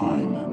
time.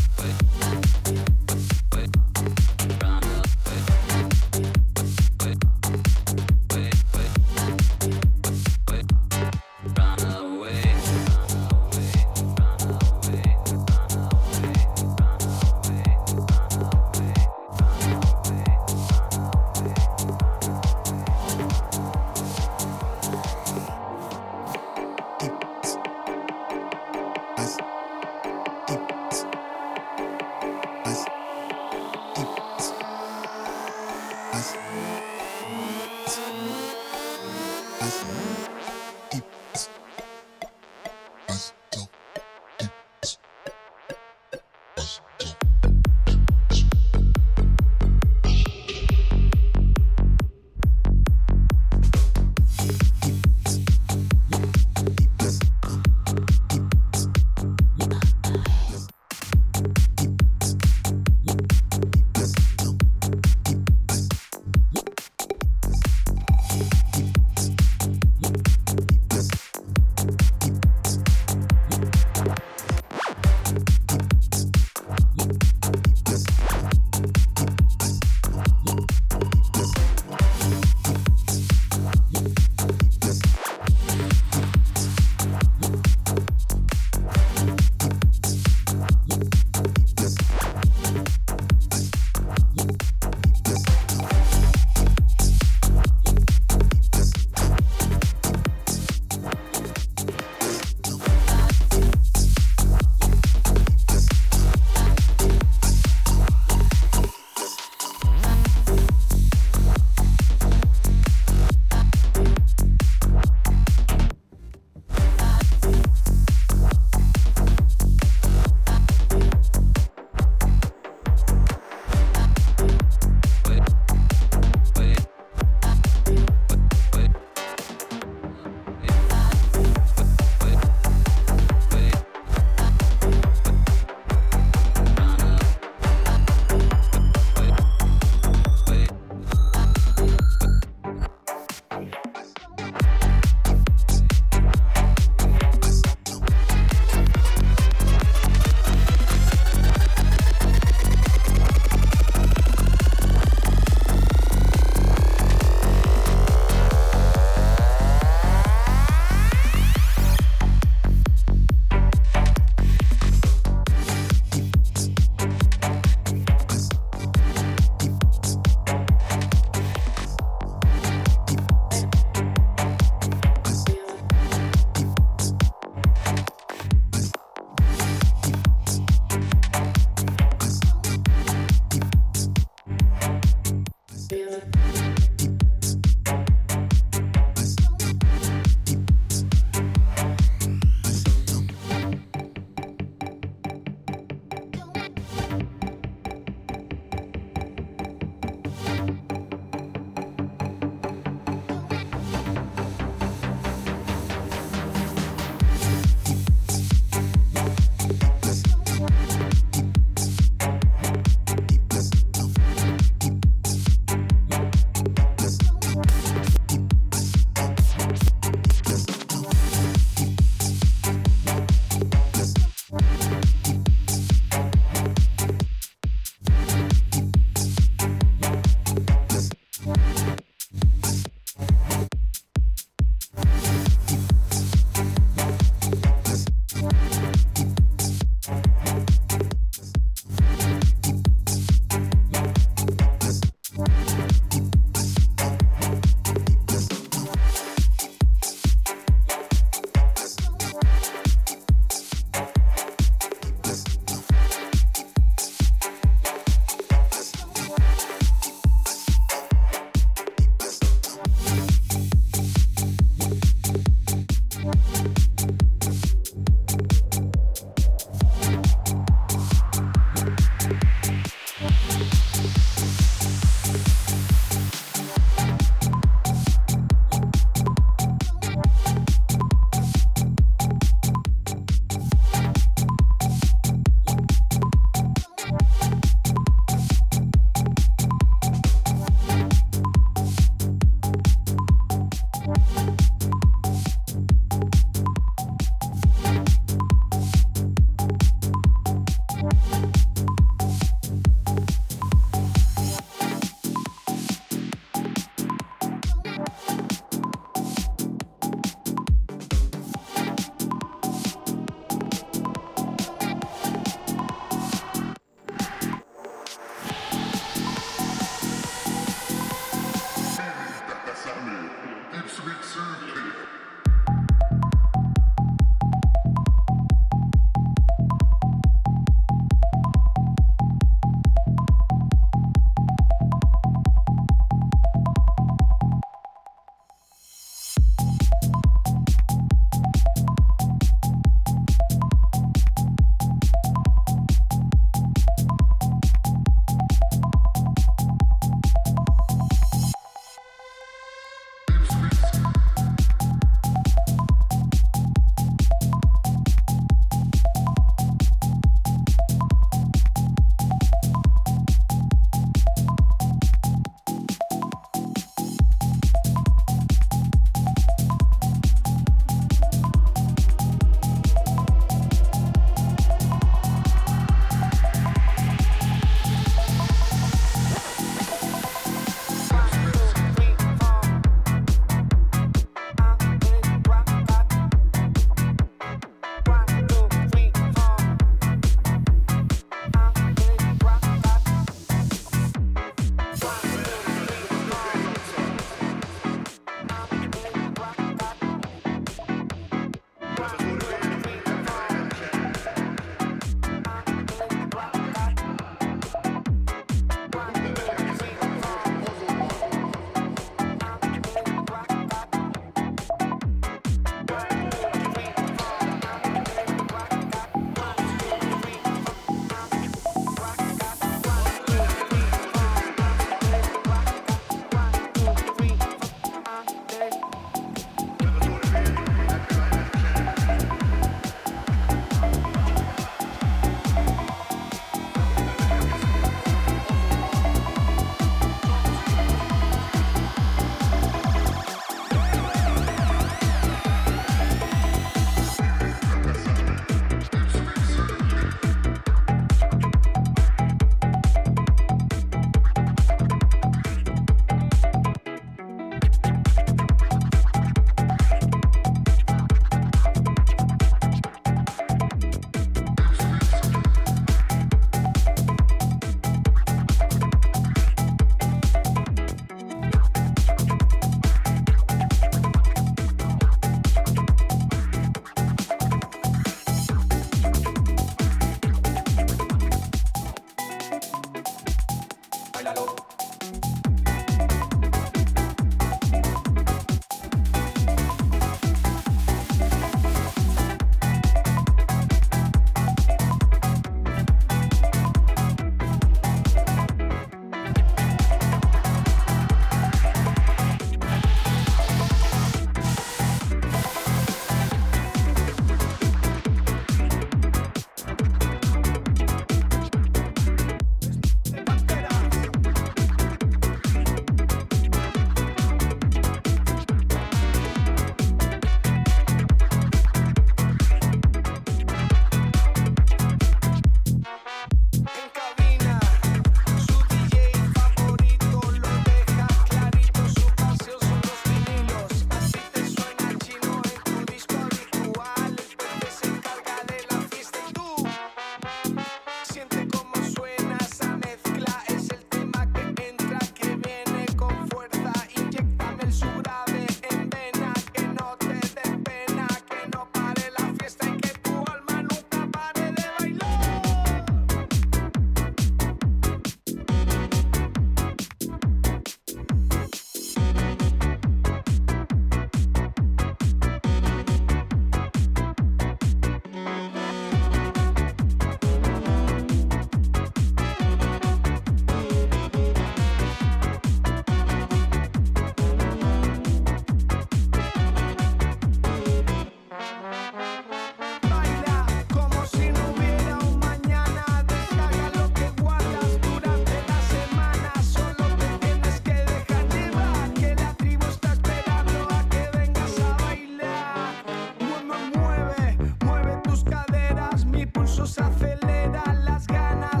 felle dalla sgana.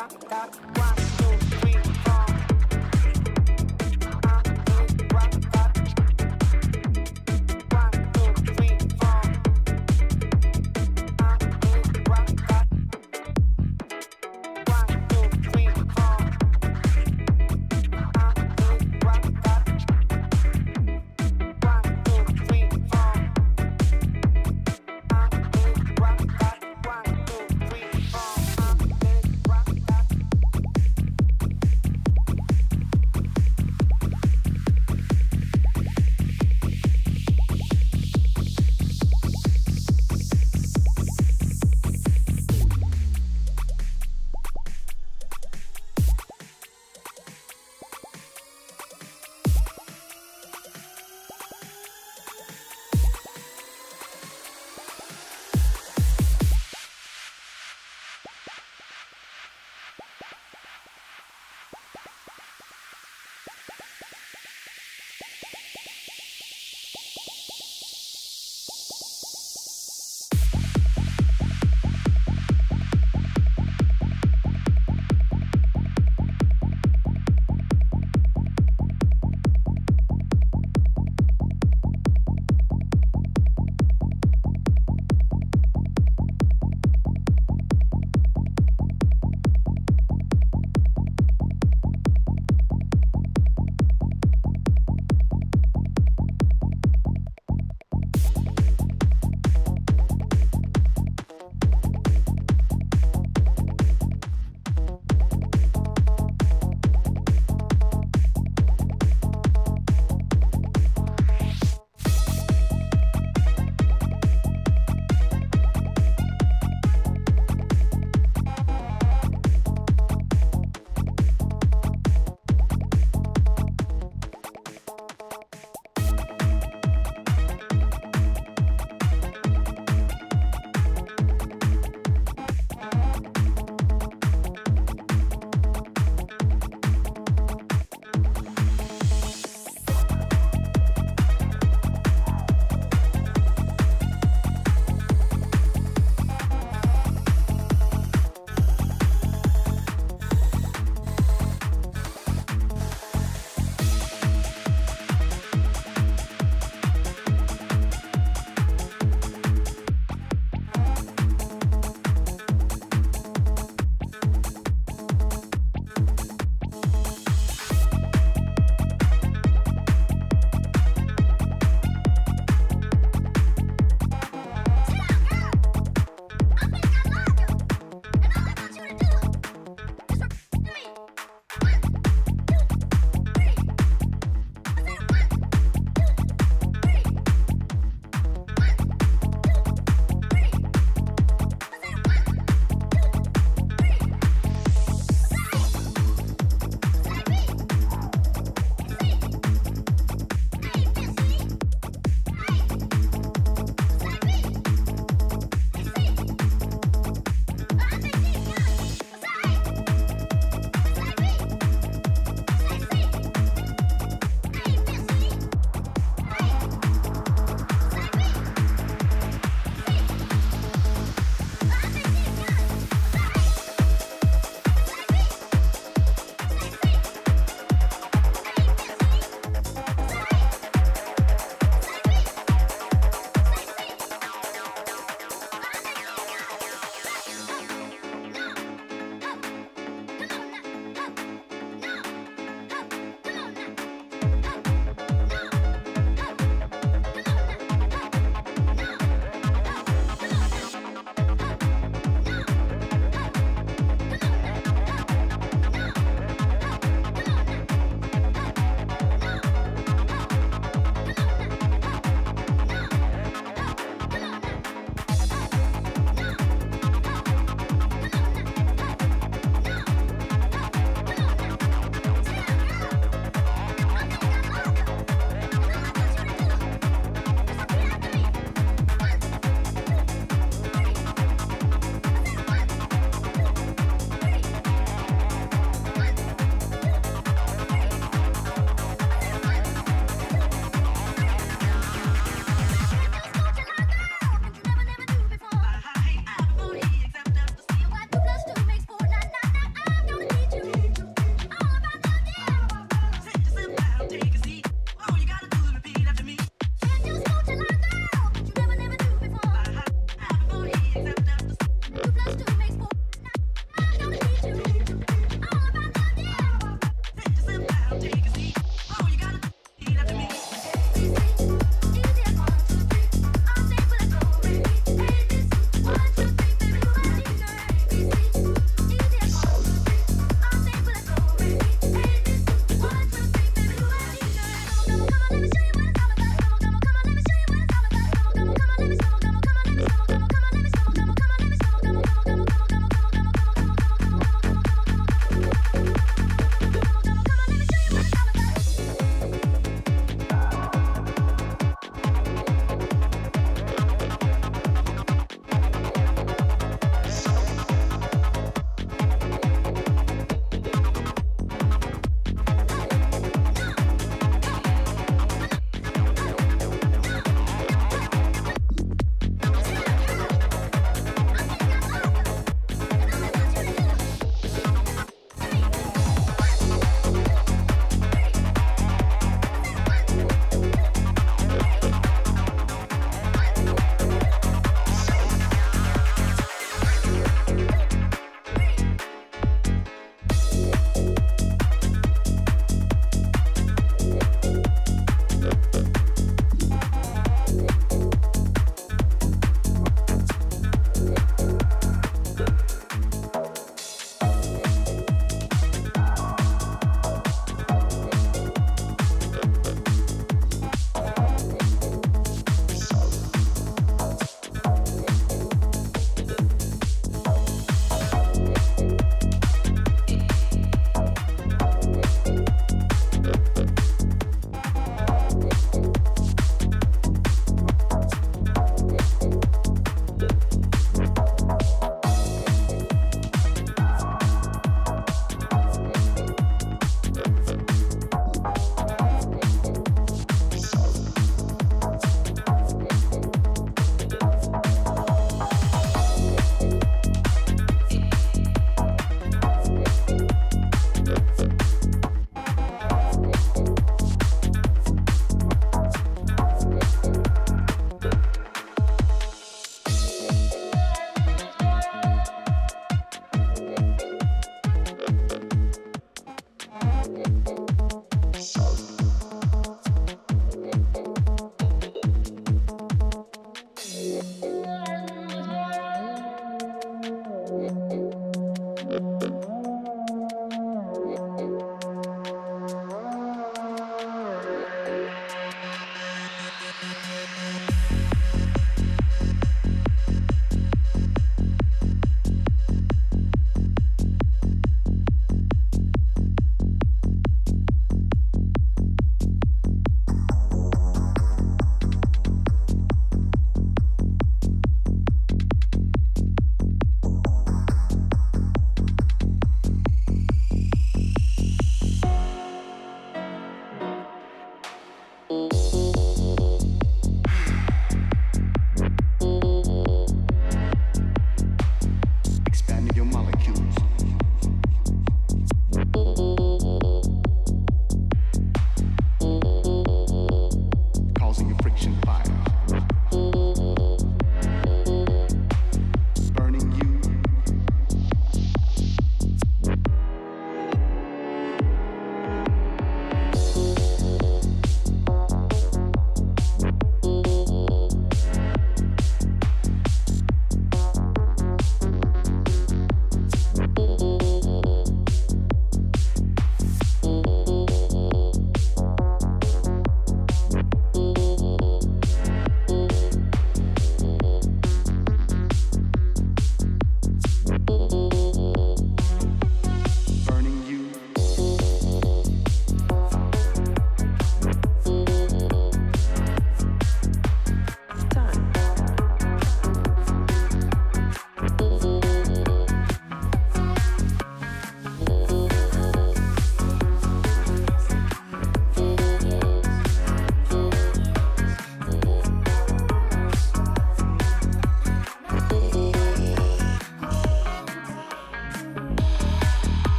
rock, rock.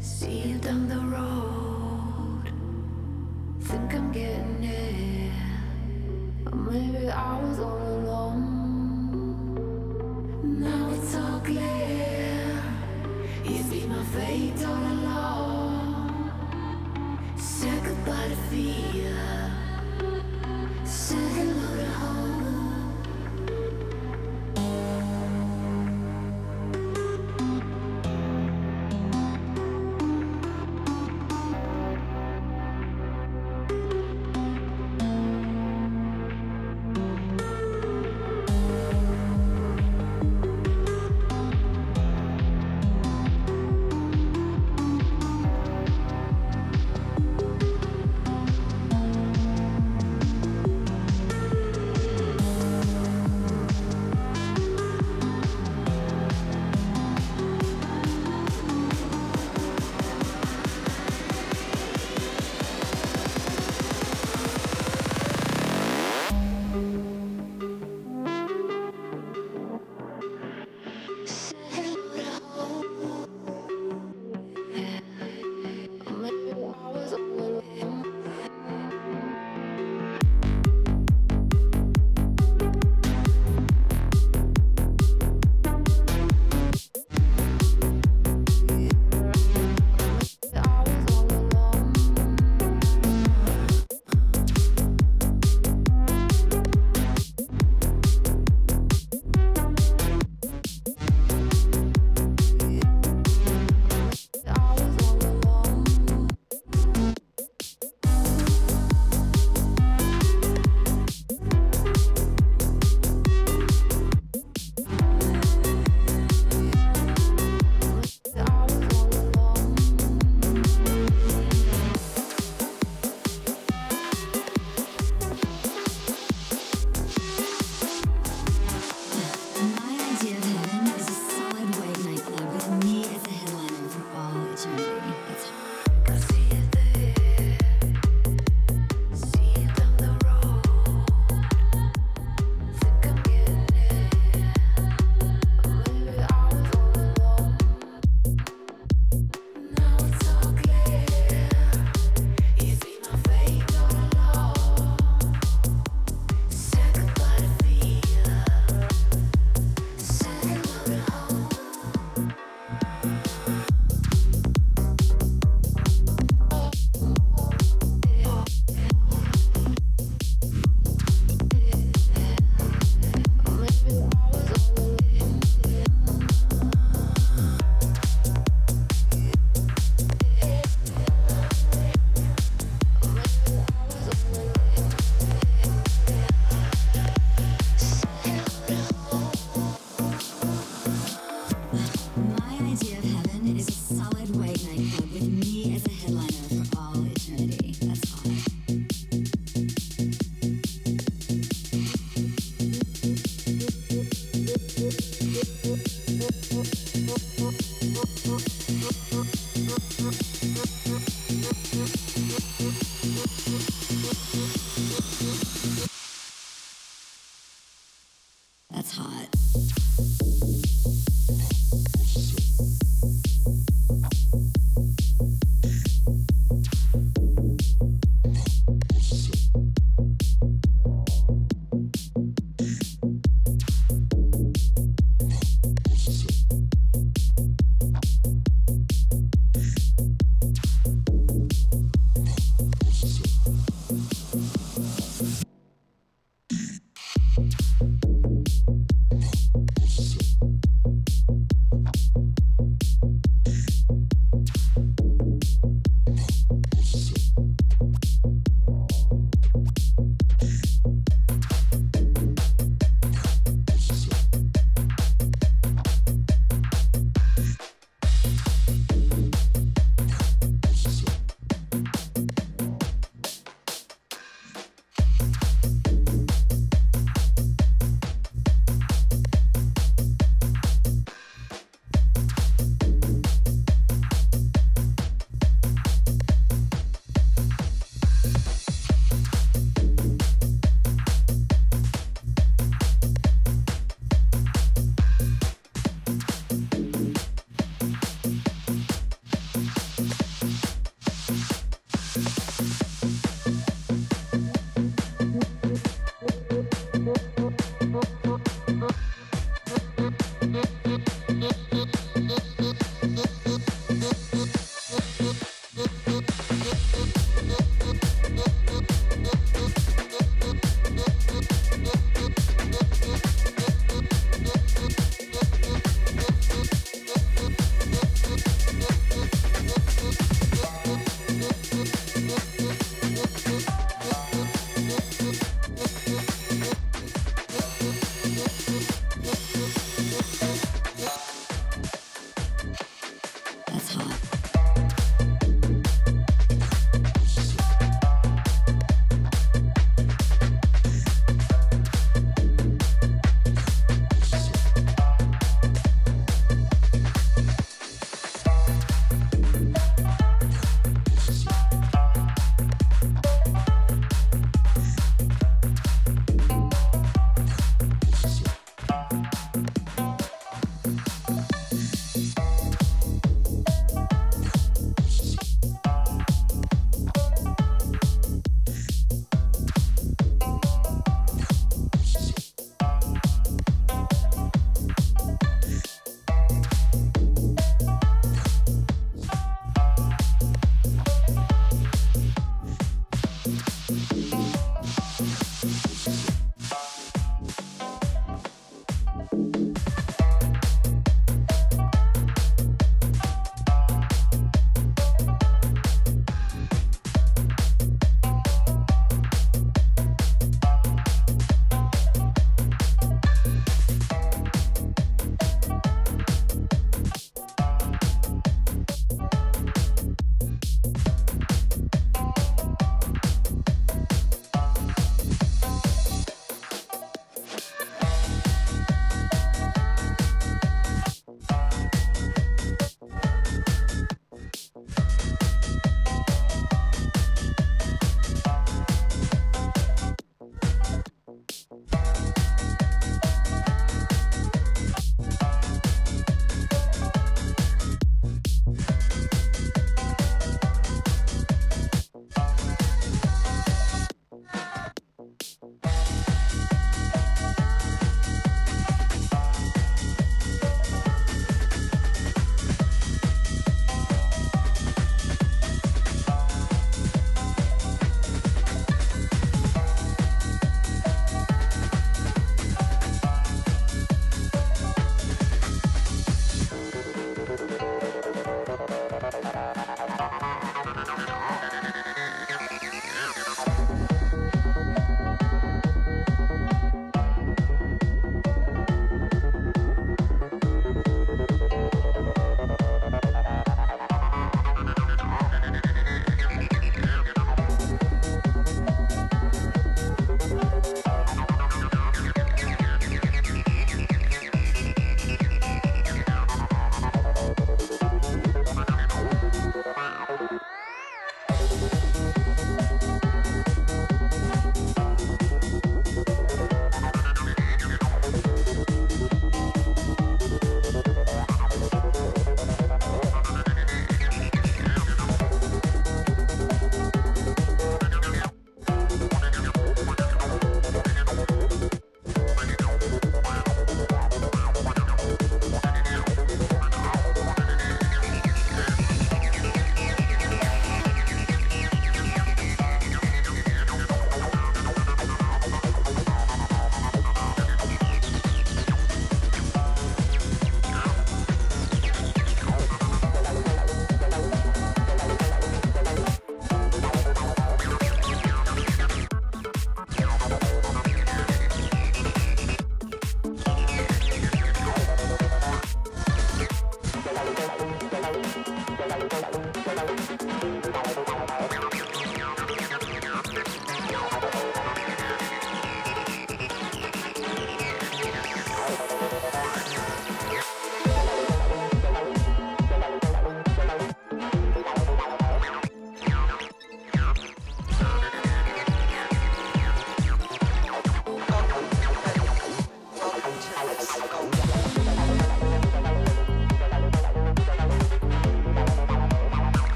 see you down the road.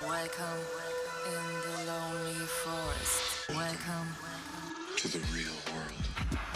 Welcome in the lonely forest. Welcome to the real world.